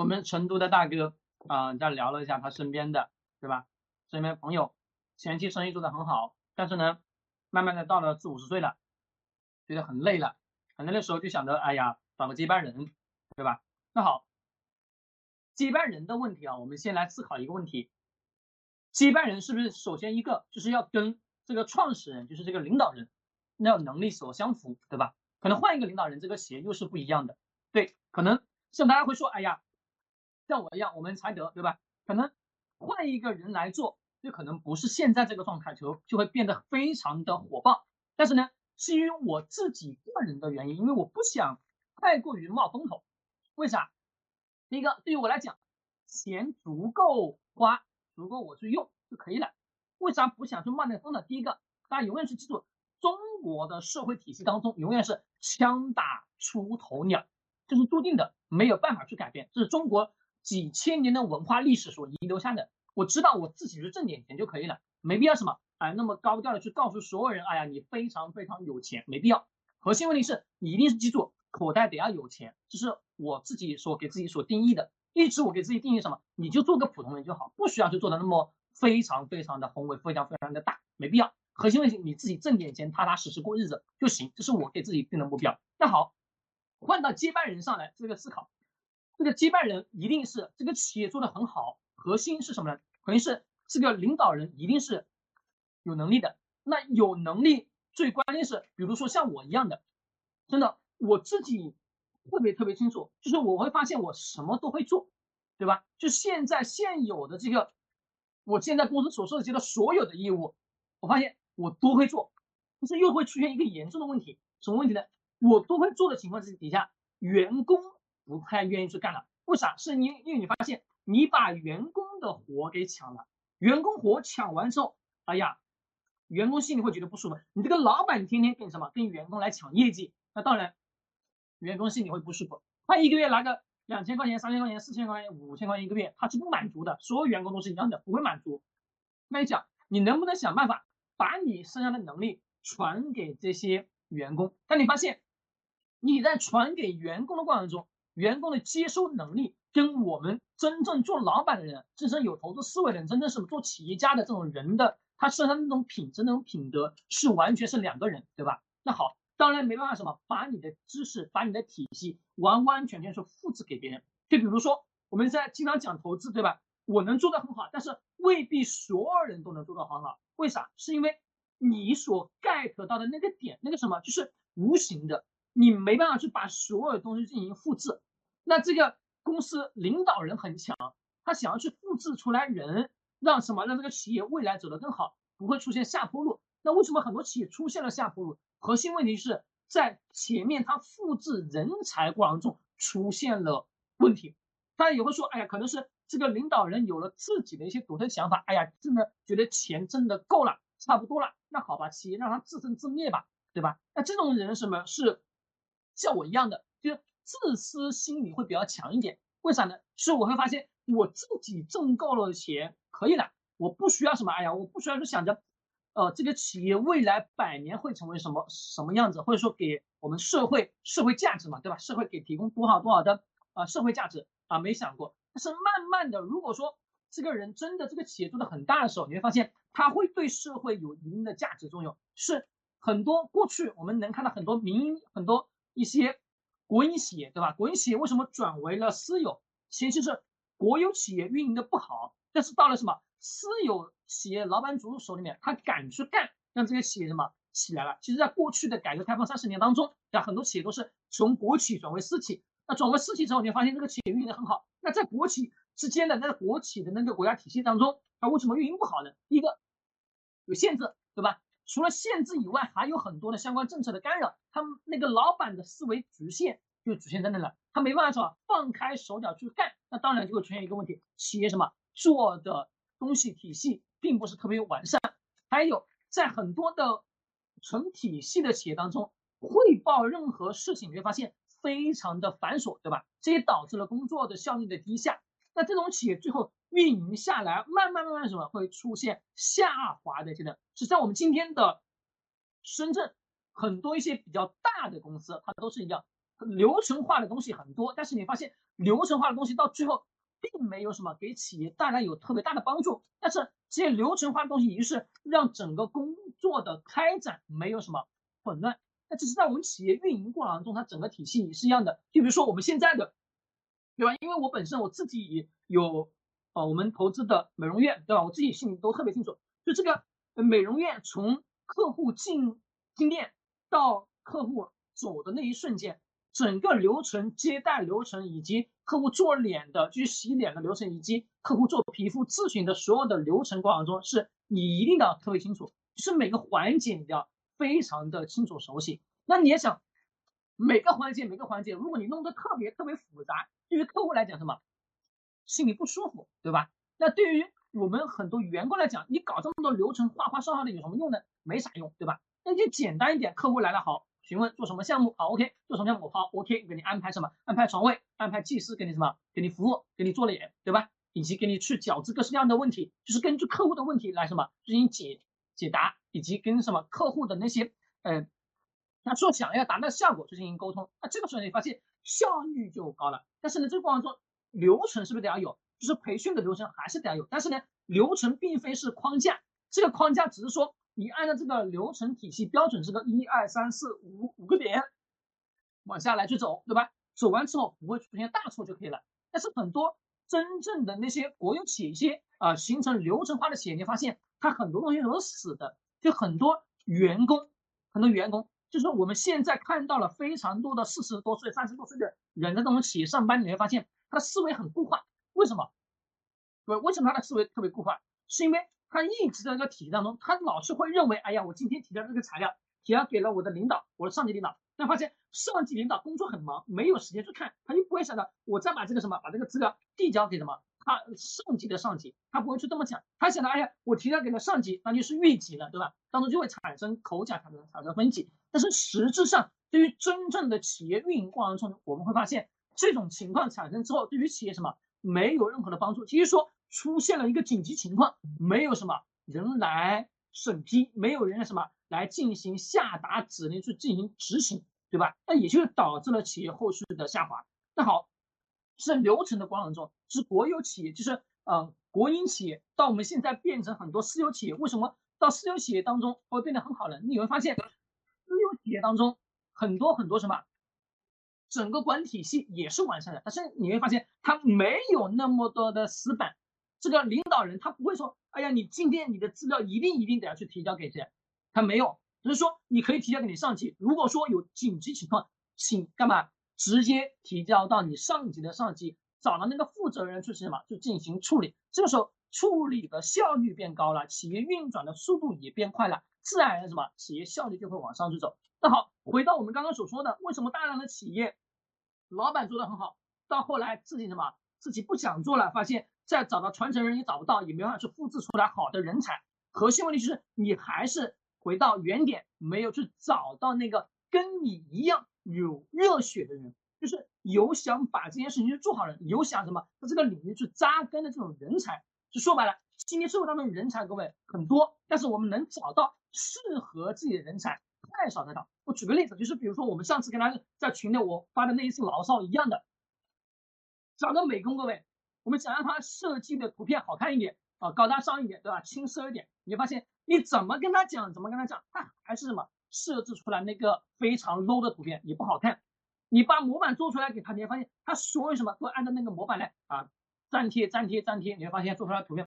我们成都的大哥啊，在聊了一下他身边的，对吧？身边朋友前期生意做得很好，但是呢，慢慢的到了四五十岁了，觉得很累了，很累的时候就想着，哎呀，找个接班人，对吧？那好，接班人的问题啊，我们先来思考一个问题：接班人是不是首先一个就是要跟这个创始人，就是这个领导人，那能力所相符，对吧？可能换一个领导人，这个企业又是不一样的。对，可能像大家会说，哎呀，像我一样，我们才得，对吧？可能换一个人来做，就可能不是现在这个状态，就就会变得非常的火爆。但是呢，基于我自己个人的原因，因为我不想太过于冒风头。为啥？第一个，对于我来讲，钱足够花，足够我去用就可以了。为啥不想去冒那风呢？第一个，大家永远去记住，中国的社会体系当中，永远是枪打出头鸟，这是注定的，没有办法去改变。这是中国几千年的文化历史所遗留下的。我知道我自己是挣点钱就可以了，没必要什么哎那么高调的去告诉所有人，哎呀你非常非常有钱，没必要。核心问题是你一定是记住，口袋得要有钱，这是。我自己所给自己所定义的，一直我给自己定义什么？你就做个普通人就好，不需要去做的那么非常非常的宏伟，非常非常的大，没必要。核心问题你自己挣点钱，踏踏实实过日子就行，这是我给自己定的目标。那好，换到接班人上来这个思考，这个接班人一定是这个企业做的很好，核心是什么呢？核心是这个领导人一定是有能力的。那有能力最关键是，比如说像我一样的，真的我自己。特别特别清楚，就是我会发现我什么都会做，对吧？就现在现有的这个，我现在公司所涉及的所有的业务，我发现我都会做，但是又会出现一个严重的问题，什么问题呢？我都会做的情况之底下，员工不太愿意去干了。为啥？是你因为你发现你把员工的活给抢了，员工活抢完之后，哎呀，员工心里会觉得不舒服。你这个老板天天跟什么？跟员工来抢业绩，那当然。员工心里会不舒服，他一个月拿个两千块钱、三千块钱、四千块钱、五千块钱一个月，他是不满足的。所有员工都是一样的，不会满足。那你讲，你能不能想办法把你身上的能力传给这些员工？但你发现你在传给员工的过程中，员工的接收能力跟我们真正做老板的人、真正有投资思维的人、真正是做企业家的这种人的，他身上那种品质、那种品德是完全是两个人，对吧？那好。当然没办法，什么把你的知识、把你的体系完完全全是复制给别人。就比如说，我们在经常讲投资，对吧？我能做得很好，但是未必所有人都能做得很好。为啥？是因为你所 get 到的那个点，那个什么，就是无形的，你没办法去把所有东西进行复制。那这个公司领导人很强，他想要去复制出来人，让什么，让这个企业未来走得更好，不会出现下坡路。那为什么很多企业出现了下坡路？核心问题是在前面，他复制人才过程中出现了问题。大家也会说，哎呀，可能是这个领导人有了自己的一些独特想法，哎呀，真的觉得钱挣的够了，差不多了，那好吧，企业让他自生自灭吧，对吧？那这种人什么是像我一样的，就是自私心理会比较强一点。为啥呢？是我会发现我自己挣够了钱可以了，我不需要什么，哎呀，我不需要去想着。呃，这个企业未来百年会成为什么什么样子，或者说给我们社会社会价值嘛，对吧？社会给提供多少多少的啊社会价值啊，没想过。但是慢慢的，如果说这个人真的这个企业做的很大的时候，你会发现他会对社会有一定的价值作用。是很多过去我们能看到很多民营很多一些国营企业，对吧？国营企业为什么转为了私有？其实就是国有企业运营的不好，但是到了什么？私有企业老板主手里面，他敢去干，让这些企业什么起来了？其实，在过去的改革开放三十年当中，对很多企业都是从国企转为私企。那转为私企之后，你会发现这个企业运营的很好。那在国企之间的，那国企的那个国家体系当中，它为什么运营不好呢？第一个有限制，对吧？除了限制以外，还有很多的相关政策的干扰。他们那个老板的思维局限就局限在那了，他没办法说放开手脚去干。那当然就会出现一个问题：企业什么做的？东西体系并不是特别完善，还有在很多的纯体系的企业当中，汇报任何事情你会发现非常的繁琐，对吧？这也导致了工作的效率的低下。那这种企业最后运营下来，慢慢慢慢什么会出现下滑的阶段？是在我们今天的深圳，很多一些比较大的公司，它都是一样，流程化的东西很多，但是你发现流程化的东西到最后并没有什么给企业带来有特别大的帮助。但是这些流程化的东西也就是让整个工作的开展没有什么混乱。那只是在我们企业运营过程中，它整个体系也是一样的。就比如说我们现在的，对吧？因为我本身我自己有啊我们投资的美容院，对吧？我自己心里都特别清楚，就这个美容院从客户进进店到客户走的那一瞬间，整个流程、接待流程以及客户做脸的，就是洗脸的流程，以及客户做皮肤咨询的所有的流程过程中，是你一定要特别清楚，是每个环节你要。非常的清楚熟悉，那你也想每个环节每个环节，如果你弄得特别特别复杂，对于客户来讲什么心里不舒服，对吧？那对于我们很多员工来讲，你搞这么多流程花花哨哨的有什么用呢？没啥用，对吧？那就简单一点，客户来了好询问做什么项目好，OK，做什么项目好，OK，给你安排什么？安排床位，安排技师给你什么？给你服务，给你做脸，对吧？以及给你去矫治各式各样的问题，就是根据客户的问题来什么进行解。解答以及跟什么客户的那些，呃，他所想要达到的效果去进行沟通，那这个时候你发现效率就高了。但是呢，这个过程中流程是不是得要有？就是培训的流程还是得要有。但是呢，流程并非是框架，这个框架只是说你按照这个流程体系标准这个一二三四五五个点往下来去走，对吧？走完之后不会出现大错就可以了。但是很多真正的那些国有企业，啊形成流程化的企业，你发现。它很多东西都是死的，就很多员工，很多员工，就是我们现在看到了非常多的四十多岁、三十多岁的人在这种企业上班，你会发现他的思维很固化。为什么？对，为什么他的思维特别固化？是因为他一直在这个体系当中，他老是会认为，哎呀，我今天提交这个材料，提交给了我的领导，我的上级领导，但发现上级领导工作很忙，没有时间去看，他就不会想到我再把这个什么，把这个资料递交给什么。他上级的上级，他不会去这么讲，他想到，哎呀，我提交给了上级，那就是越级了，对吧？当中就会产生口角，产生产生分歧。但是实质上，对于真正的企业运营过程中，我们会发现这种情况产生之后，对于企业什么没有任何的帮助。其实说出现了一个紧急情况，没有什么人来审批，没有人来什么来进行下达指令去进行执行，对吧？那也就是导致了企业后续的下滑。那好。是流程的过程中，是国有企业，就是呃国营企业，到我们现在变成很多私有企业。为什么到私有企业当中会变得很好呢？你会发现，私有企业当中很多很多什么，整个管理体系也是完善的，但是你会发现它没有那么多的死板。这个领导人他不会说，哎呀，你今天你的资料一定一定得要去提交给谁？他没有，只是说你可以提交给你上级。如果说有紧急情况，请干嘛？直接提交到你上级的上级，找到那个负责人去什么，去进行处理。这个时候处理的效率变高了，企业运转的速度也变快了，自然而然什么，企业效率就会往上去走。那好，回到我们刚刚所说的，为什么大量的企业老板做的很好，到后来自己什么，自己不想做了，发现再找到传承人也找不到，也没办法去复制出来好的人才。核心问题就是你还是回到原点，没有去找到那个跟你一样。有热血的人，就是有想把这件事情去做好的人，有想什么在这个领域去扎根的这种人才。就说白了，今天社会当中人才各位很多，但是我们能找到适合自己的人才太少太少。我举个例子，就是比如说我们上次跟他在群里我发的那一次牢骚一样的，找个美工各位，我们想让他设计的图片好看一点啊，高大上一点，对吧？轻奢一点，你发现你怎么跟他讲，怎么跟他讲，他还是什么？设置出来那个非常 low 的图片也不好看，你把模板做出来给他，你会发现他所有什么都按照那个模板来啊，粘贴粘贴粘贴，你会发现做出来图片。